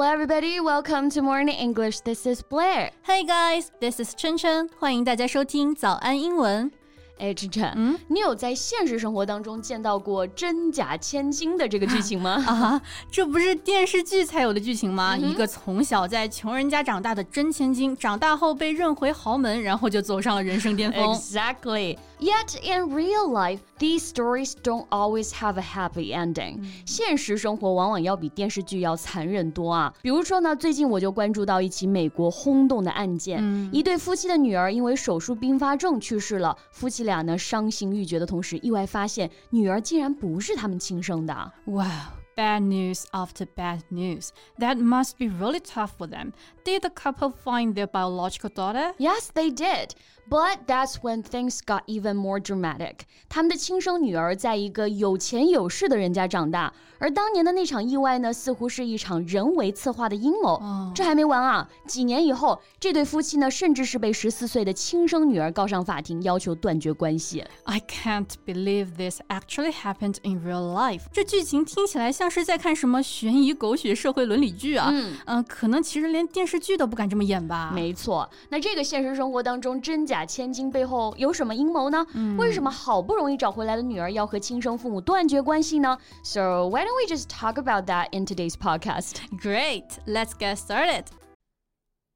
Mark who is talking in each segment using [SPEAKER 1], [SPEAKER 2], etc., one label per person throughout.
[SPEAKER 1] Hello, everybody. Welcome to Morning English. This is Blair.
[SPEAKER 2] Hey guys, this is Chen Chen.，欢迎大家收听早安英文。
[SPEAKER 1] 哎，晨晨，嗯，你有在现实生活当中见到过真假千金的这个剧情吗？
[SPEAKER 2] 啊，这不是电视剧才有的剧情吗？一个从小在穷人家长大的真千金，长大后被认回豪门，然后就走上了人生巅峰。
[SPEAKER 1] Exactly. Yet in real life, these stories don't always have a happy ending. 现实生活往往要比电视剧要残忍多啊。比如说呢，最近我就关注到一起美国轰动的案件，一对夫妻的女儿因为手术并发症去世了，夫妻俩呢伤心欲绝的同时，意外发现女儿竟然不是他们亲生的。
[SPEAKER 2] Wow. Bad news after bad news. That must be really tough for them. Did the couple find their biological daughter?
[SPEAKER 1] Yes, they did. But that's when things got even more dramatic. 他们的亲生女儿在一个有钱有势的人家长大，而当年的那场意外呢，似乎是一场人为策划的阴谋。Oh. 这还没完啊！几年以后，这对夫妻呢，甚至是被十四岁的亲生女儿告上法庭，要求断绝关系。
[SPEAKER 2] I can't believe this actually happened in real life. 这剧情听起来像是在看什么悬疑狗血社会伦理剧啊！嗯嗯、呃，可能其实连电视剧都不敢这么演吧？
[SPEAKER 1] 没错，那这个现实生活当中真假。 千金背后有什么阴谋呢？为什么好不容易找回来的女儿要和亲生父母断绝关系呢？So why don't we just talk about that in today's podcast?
[SPEAKER 2] Great, let's get started.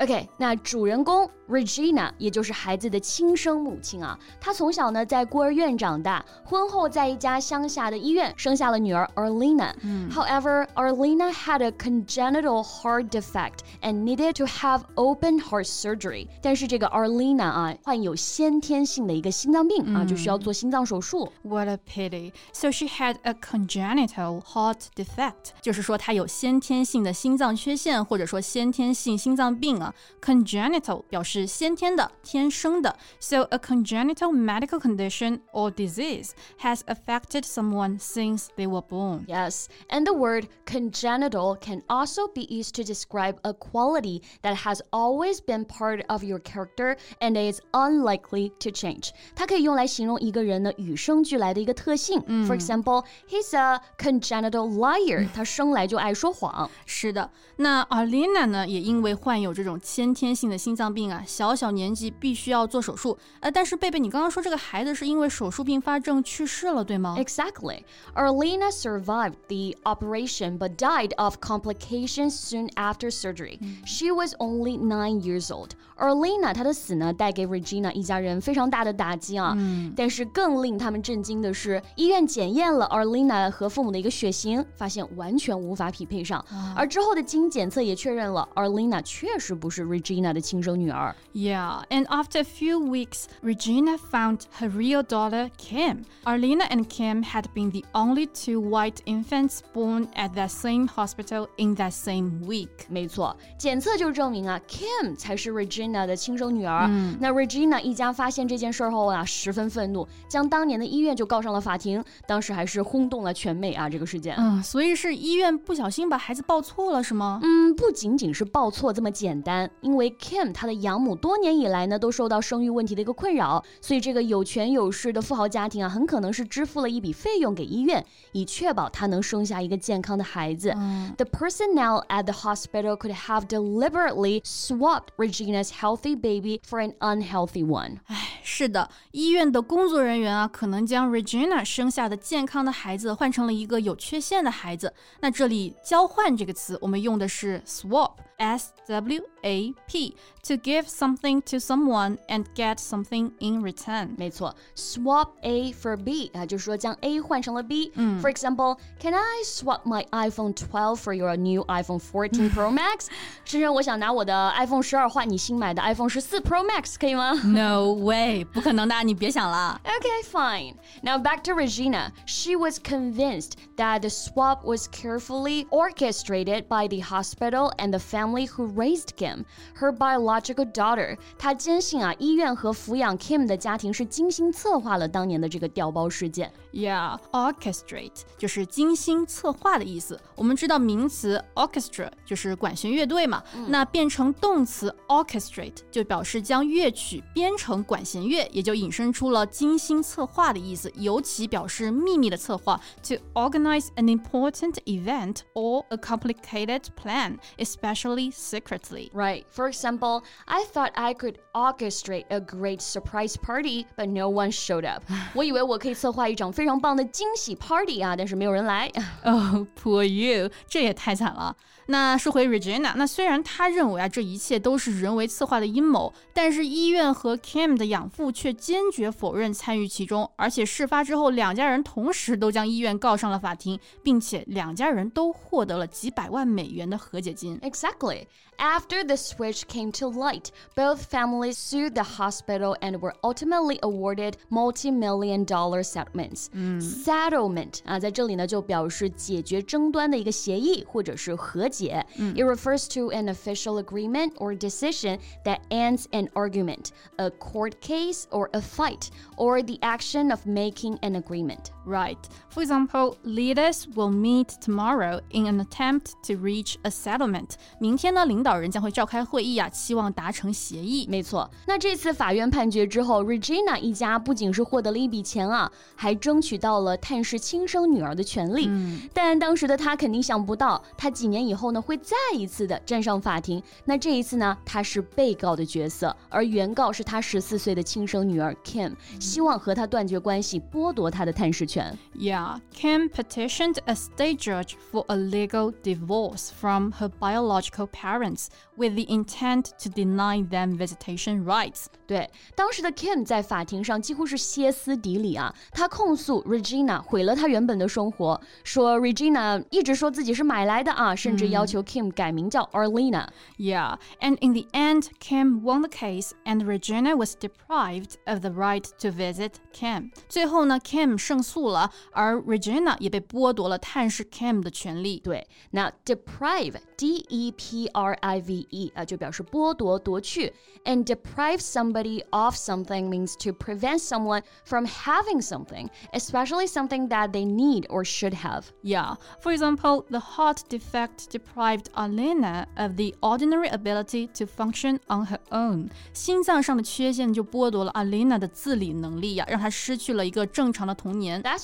[SPEAKER 1] OK，那主人公 Regina，也就是孩子的亲生母亲啊，她从小呢在孤儿院长大，婚后在一家乡下的医院生下了女儿 Arlena。However, Arlena had a congenital heart defect and needed to have open heart surgery。但是这个 Arlena 啊，患有先天性的一个心脏病啊，就需要做心脏手术。
[SPEAKER 2] What a pity! So she had a congenital heart defect，就是说她有先天性的心脏缺陷，或者说先天性心脏病啊。 congenital 表示先天的、天生的，so a congenital medical condition or disease has affected someone since they were born.
[SPEAKER 1] Yes, and the word congenital can also be used to describe a quality that has always been part of your character and is unlikely to change. 它可以用来形容一个人呢与生俱来的一个特性。嗯、For example, he's a congenital liar. 他生来就爱说谎。
[SPEAKER 2] 是的，那 Arlena 呢也因为患有这种先天性的心脏病啊，小小年纪必须要做手术。呃，但是贝贝，你刚刚说这个孩子是因为手术并发症去世了，对吗
[SPEAKER 1] ？Exactly. Arlena survived the operation but died of complications soon after surgery. She was only nine years old. Arlena 她的死呢，带给 Regina 一家人非常大的打击啊。但是更令他们震惊的是，医院检验了 Arlena 和父母的一个血型，发现完全无法匹配上。而之后的基因检测也确认了 Arlena 确实不是 Regina 的亲生女儿。
[SPEAKER 2] Yeah, and after a few weeks, Regina found her real daughter Kim. Arlena and Kim had been the only two white infants born at that same hospital in that same week.
[SPEAKER 1] 没错，检测就证明啊，Kim 才是 Regina 的亲生女儿。嗯、那 Regina 一家发现这件事后啊，十分愤怒，将当年的医院就告上了法庭。当时还是轰动了全美啊，这个事件。
[SPEAKER 2] 嗯，所以是医院不小心把孩子报错了，是吗？
[SPEAKER 1] 嗯，不仅仅是报错这么简单， 因为 Kim 她的养母多年以来呢都受到生育问题的一个困扰，所以这个有权有势的富豪家庭啊，很可能是支付了一笔费用给医院，以确保她能生下一个健康的孩子。The personnel at the hospital could have deliberately swapped Regina's healthy baby for an unhealthy one。
[SPEAKER 2] 唉，是的，医院的工作人员啊，可能将 Regina 生下的健康的孩子换成了一个有缺陷的孩子。那这里交换这个词，我们用的是 swap。S W A P to give something to someone and get something in return。
[SPEAKER 1] 没错，swap A for B 啊，就是说将 A 换成了 B。嗯，For example, can I swap my iPhone 12 for your new iPhone 14 Pro Max？深深，我想拿我的 iPhone 十二换你新买的 iPhone 十四 Pro Max，可以吗？
[SPEAKER 2] No way，不可能的，你别想了。
[SPEAKER 1] Okay, fine. Now back to Regina. She was convinced that the swap was carefully orchestrated by the hospital and the family family who raised Kim, her biological daughter。他坚信啊，医院和抚养 Kim 的家庭是精心策划了当年的这个调包事件。
[SPEAKER 2] Yeah, orchestrate 就是精心策划的意思。我们知道名词 orchestra 就是管弦乐队嘛，那变成动词 orchestrate 就表示将乐曲编成管弦乐，也就引申出了精心策划的意思，尤其表示秘密的策划。To organize an important event or a complicated plan, especially secretly.
[SPEAKER 1] Right. For example, I thought I could orchestrate a great surprise party, but no one showed up. 我以为我可以策划一场非常棒的惊喜 party 啊，但是没有人来。
[SPEAKER 2] Oh, poor you，这也太惨了。 那说回 Regina，那虽然他认为啊这一切都是人为策划的阴谋，但是医院和 Kim 的养父却坚决否认参与其中，而且事发之后，两家人同时都将医院告上了法庭，并且两家人都获得了几百万美元的和解金。
[SPEAKER 1] Exactly. After the switch came to light, both families sued the hospital and were ultimately awarded multi-million dollar settlements. Settlement 啊，在这里呢就表示解决争端的一个协议或者是和解。It refers to an official agreement or decision that ends an argument, a court case or a fight, or the action of making an agreement.
[SPEAKER 2] Right. For example, leaders will meet tomorrow in an attempt to reach a settlement. 明天呢，领导 人将会召开会议啊，期望达成协议。
[SPEAKER 1] 没错，那这次法院判决之后，Regina 一家不仅是获得了一笔钱啊，还争取到了探视亲生女儿的权利。
[SPEAKER 2] 嗯
[SPEAKER 1] 但当时的他肯定想不到，他几年以后呢会再一次的站上法庭。那这一次呢，他是被告的角色，而原告是他十四岁的亲生女儿 Kim，希望和他断绝关系，剥夺他的探视权。
[SPEAKER 2] Yeah, Kim petitioned a state judge for a legal divorce from her biological parents with the intent to deny them visitation rights.
[SPEAKER 1] 对，当时的 Kim 在法庭上几乎是歇斯底里啊，他控诉 Regina 毁了他原本的生活，说 Regina 一直说自己是买来的啊，甚至要求 Kim 改名叫 Arlena。
[SPEAKER 2] Yeah, and in the end, Kim won the case and Regina was deprived of the right to visit Kim. 最后呢，Kim 胜诉了，而 Regina 也被剥夺了探视 Kim 的权利。
[SPEAKER 1] 对，那 deprive d e p r R-I-V-E 啊，就表示剥夺、夺去。And deprive somebody of something means to prevent someone from having something, especially something that they need or should have.
[SPEAKER 2] Yeah. For example, the heart defect deprived Arlena of the ordinary ability to function on her own. 心脏上的缺陷就剥夺了
[SPEAKER 1] Arlena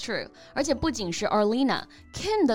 [SPEAKER 1] true. 而且不仅是 Arlena，Ken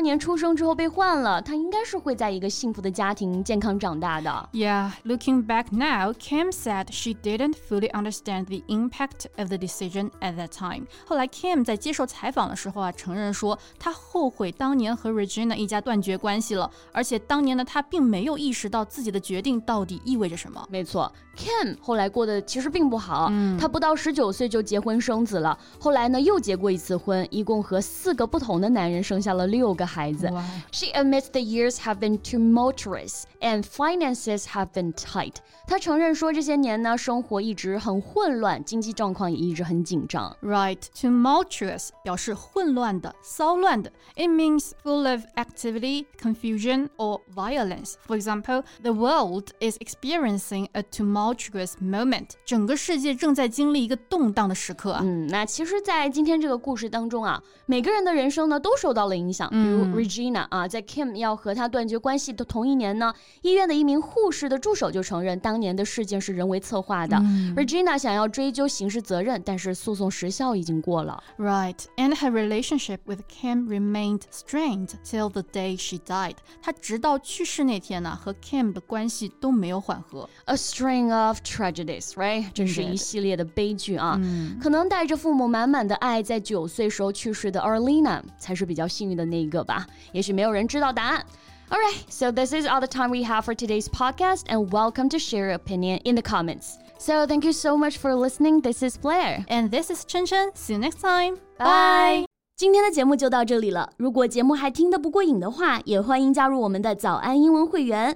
[SPEAKER 1] 年出生之后被换了，他应该是会在一个幸福的家庭健康长大的。
[SPEAKER 2] Yeah, looking back now, Kim said she didn't fully understand the impact of the decision at that time. 后来 Kim 在接受采访的时候啊，承认说她后悔当年和 Regina 一家断绝关系了，而且当年的她并没有意识到自己的决定到底意味着什么。
[SPEAKER 1] 没错，Kim 后来过得其实并不好，他不到十九岁就结婚生子了，后来呢又结过一次婚，一共和四个不同的男人生下了六个孩子。
[SPEAKER 2] 哇
[SPEAKER 1] She admits the years have been tumultuous and finances have been tight。她承认说这些年呢生活一直很混乱，经济状况也一直很紧张。
[SPEAKER 2] Right, tumultuous 表示混乱的、骚乱的。It means full of activity, confusion, or violence. For example, the world is experiencing a tumultuous moment. 整个世界正在经历一个动荡的时刻啊。
[SPEAKER 1] 嗯，那其实，在今天这个故事当中啊，每个人的人生呢都受到了影响。比如 Regina 啊，在 Kim 要和他断绝关系的同一年呢，医院的一名护士的助手就承认当年的事件是人为策划的。Regina 想要追究刑事责任，但是诉讼时效已经过了。
[SPEAKER 2] Right, and her relationship with Kim remained strained till the day she died. 她直到去世那天呢，和 Kim 的关系都没有缓和。
[SPEAKER 1] A string of tragedies, right？这是一系列的悲剧啊。可能带着父母满满的爱，在九岁时候去世的 Arlena 才是比较幸运的那一个吧。也许没有人知道答案。All right, so this is all the time we have for today's podcast, and welcome to share your opinion in the comments. So thank you so much for listening. This is Blair.
[SPEAKER 2] And this is Chen Chen. See you next time.
[SPEAKER 1] Bye. 今天的节目就到这里了。如果节目还听得不过瘾的话，也欢迎加入我们的早安英文会员。